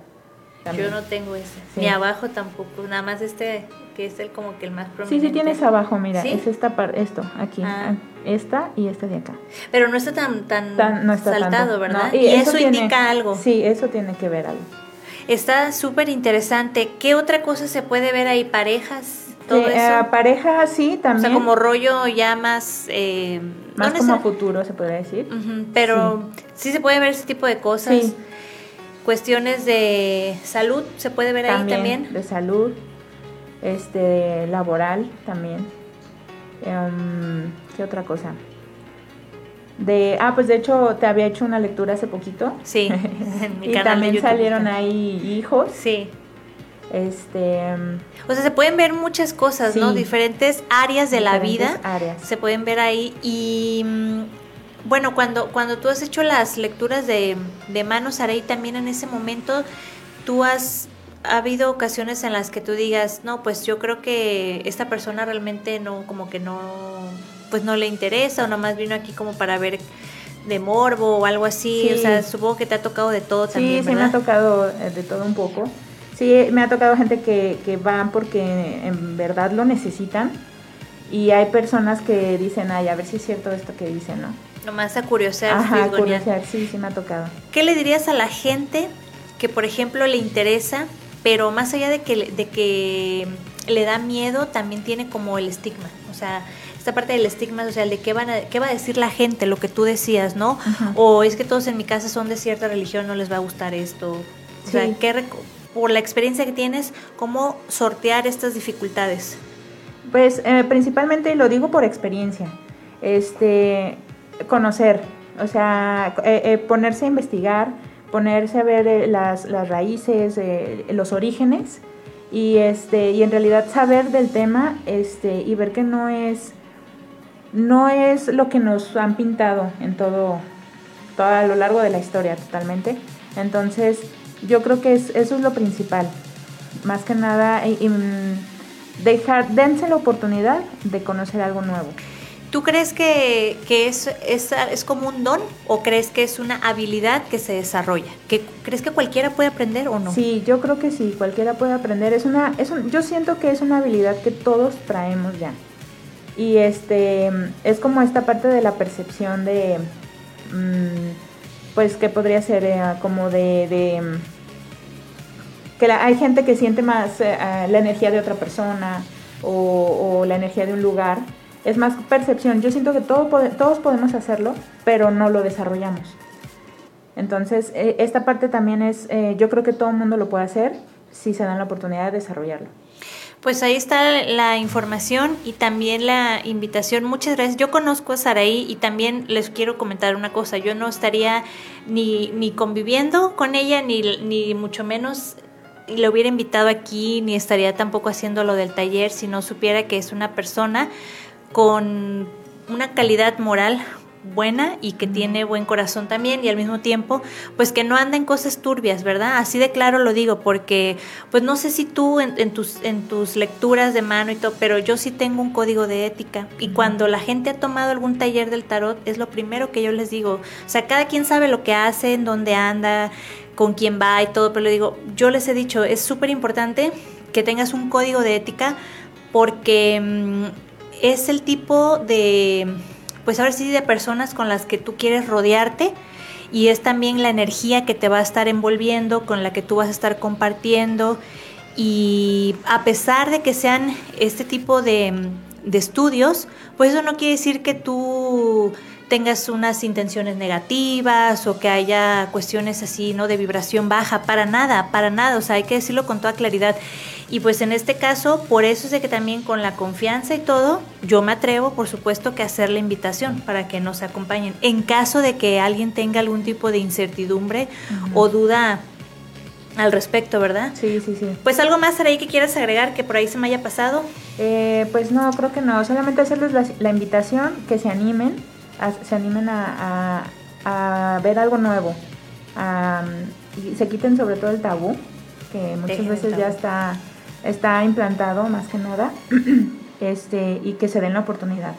también. Yo no tengo ese. Sí. Ni abajo tampoco. Nada más este, que es el como que el más Sí, prominente. sí tienes abajo, mira, ¿Sí? es esta parte, esto, aquí, Ah. esta y esta de acá. Pero no está tan, tan, Tan- no está saltado, tanto, ¿verdad? no, y, eso, tiene- indica algo. Sí, eso tiene que ver algo. Está súper interesante. ¿Qué otra cosa se puede ver ahí? ¿Parejas? ¿Todo eso? eh, pareja sí o también. sea, como rollo ya más... eh, más no como futuro se podría decir. Pero sí. se puede ver ese tipo de cosas. Sí. Cuestiones de salud se puede ver ahí también. De salud, este, laboral también. Em, ¿Qué otra cosa? De, ah, pues de hecho te había hecho una lectura hace poquito. Sí, en mi y canal de también salieron ahí hijos. Sí. Este, O sea, se pueden ver muchas cosas, ¿no? Sí. Diferentes áreas de la vida áreas. se pueden ver ahí. Y mm, bueno, cuando, cuando tú has hecho las lecturas de, de Manos Arey, también en ese momento tú has ha habido ocasiones en las que tú digas, no, pues yo creo que esta persona realmente no, como que no, pues no le interesa o nomás vino aquí como para ver de morbo o algo así. Sí. O sea, supongo que te ha tocado de todo Sí, también, sí me ¿verdad? ha tocado eh, de todo un poco. Sí, me ha tocado gente que, que van porque en verdad lo necesitan. Y hay personas que dicen, ay, a ver si es cierto esto que dicen, ¿no? Nomás a curiosear, Ajá, curiosidad, sí, sí me ha tocado. ¿Qué le dirías a la gente que, por ejemplo, le interesa, pero más allá de que, le- de que le da miedo, también tiene como el estigma? O sea, esta parte del estigma social de qué, van a, qué va a decir la gente, lo que tú decías, ¿no? Ajá. O es que todos en mi casa son de cierta religión, no les va a gustar esto. O sea. ¿qué por la experiencia que tienes, ¿cómo sortear estas dificultades? Pues eh, principalmente, lo digo por experiencia, este, conocer, o sea, eh, eh, ponerse a investigar, ponerse a ver las, las raíces, los orígenes y, este, y en realidad saber del tema este, y ver que no es, no es lo que nos han pintado en todo, todo a lo largo de la historia totalmente. Entonces, yo creo que es, eso es lo principal. Más que nada, y- y, mm, dejar, dense la oportunidad de conocer algo nuevo. ¿Tú crees que, que es, es, es como un don o crees que es una habilidad que se desarrolla? ¿Que, ¿Crees que cualquiera puede aprender o no? Sí, yo creo que sí, cualquiera puede aprender. Es una, es un- yo siento que es una habilidad que todos traemos ya. Y este es como esta parte de la percepción de mm, pues que podría ser eh, como de, de hay gente que siente más eh, la energía de otra persona o, la energía de un lugar. Es más percepción. Yo siento que todos podemos hacerlo, pero no lo desarrollamos. Entonces, eh, esta parte también es, eh, yo creo que todo el mundo lo puede hacer si se dan la oportunidad de desarrollarlo. Pues ahí está la información y también la invitación. Muchas gracias. Yo conozco a Saraí y también les quiero comentar una cosa. Yo no estaría ni, ni conviviendo con ella, ni, ni mucho menos le hubiera invitado aquí, ni estaría tampoco haciendo lo del taller si no supiera que es una persona con una calidad moral buena y que tiene buen corazón también y al mismo tiempo pues que no anda en cosas turbias, ¿verdad? Así de claro lo digo porque pues no sé si tú en, en tus, en tus lecturas de mano y todo, pero yo sí tengo un código de ética y cuando la gente ha tomado algún taller del tarot es lo primero que yo les digo, o sea, cada quien sabe lo que hace, en dónde anda, con quién va y todo, pero le digo, yo les he dicho, es súper importante que tengas un código de ética porque mm, es el tipo de, pues ahora sí, de personas con las que tú quieres rodearte y es también la energía que te va a estar envolviendo, con la que tú vas a estar compartiendo. Y a pesar de que sean este tipo de, de estudios, pues eso no quiere decir que tú tengas unas intenciones negativas o que haya cuestiones así, ¿no? De vibración baja, para nada, para nada, o sea, hay que decirlo con toda claridad. Y pues en este caso, por eso es de que también con la confianza y todo, yo me atrevo, por supuesto, que a hacer la invitación para que nos acompañen. En caso de que alguien tenga algún tipo de incertidumbre o duda al respecto, ¿verdad? Sí, sí, sí. Pues algo más, Saraí, que quieras agregar que por ahí se me haya pasado. Eh, pues no, creo que no. Solamente hacerles la, la invitación, que se animen, a- se animen a, a- a ver algo nuevo. a- y se quiten sobre todo el tabú, que muchas Dejen veces ya está, está implantado más que nada, este, y que se den la oportunidad.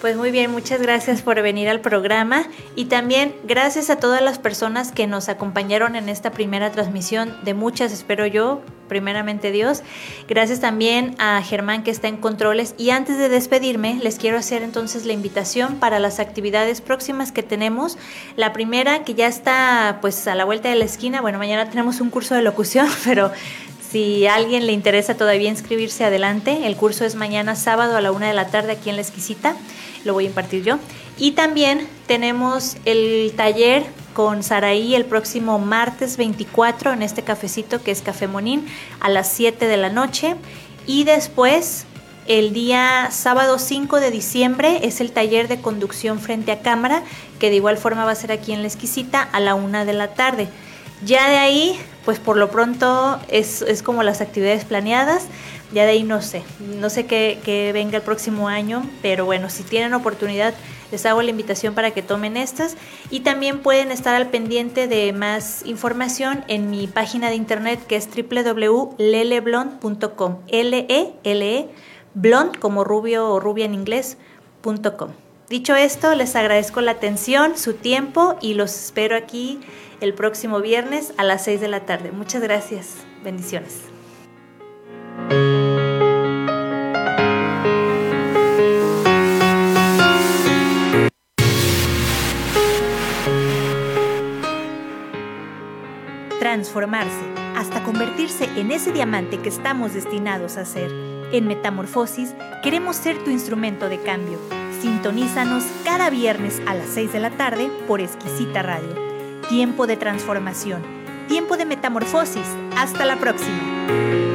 Pues muy bien, muchas gracias por venir al programa y también gracias a todas las personas que nos acompañaron en esta primera transmisión, de muchas espero yo, primeramente Dios. Gracias también a Germán que está en controles y antes de despedirme les quiero hacer entonces la invitación para las actividades próximas que tenemos. La primera que ya está pues a la vuelta de la esquina, bueno, mañana tenemos un curso de locución, pero si a alguien le interesa todavía inscribirse adelante, el curso es mañana sábado a la una de la tarde aquí en La Exquisita, lo voy a impartir yo. Y también tenemos el taller con Saraí el próximo martes 24 en este cafecito que es Café Monín a las 7 de la noche. Y después, el día sábado 5 de diciembre, es el taller de conducción frente a cámara, que de igual forma va a ser aquí en La Exquisita a la una de la tarde. Ya de ahí, pues por lo pronto es, es como las actividades planeadas. Ya de ahí no sé, no sé qué, qué venga el próximo año, pero bueno, si tienen oportunidad, les hago la invitación para que tomen estas y también pueden estar al pendiente de más información en mi página de internet que es www.leleblond.com, L-E-L-E, blond como rubio o rubia en inglés, punto com. Dicho esto, les agradezco la atención, su tiempo y los espero aquí el próximo viernes a las 6 de la tarde. Muchas gracias. Bendiciones. Transformarse hasta convertirse en ese diamante que estamos destinados a ser. En Metamorfosis queremos ser tu instrumento de cambio. Sintonízanos cada viernes a las 6 de la tarde por Exquisita Radio. Tiempo de transformación. Tiempo de metamorfosis. Hasta la próxima.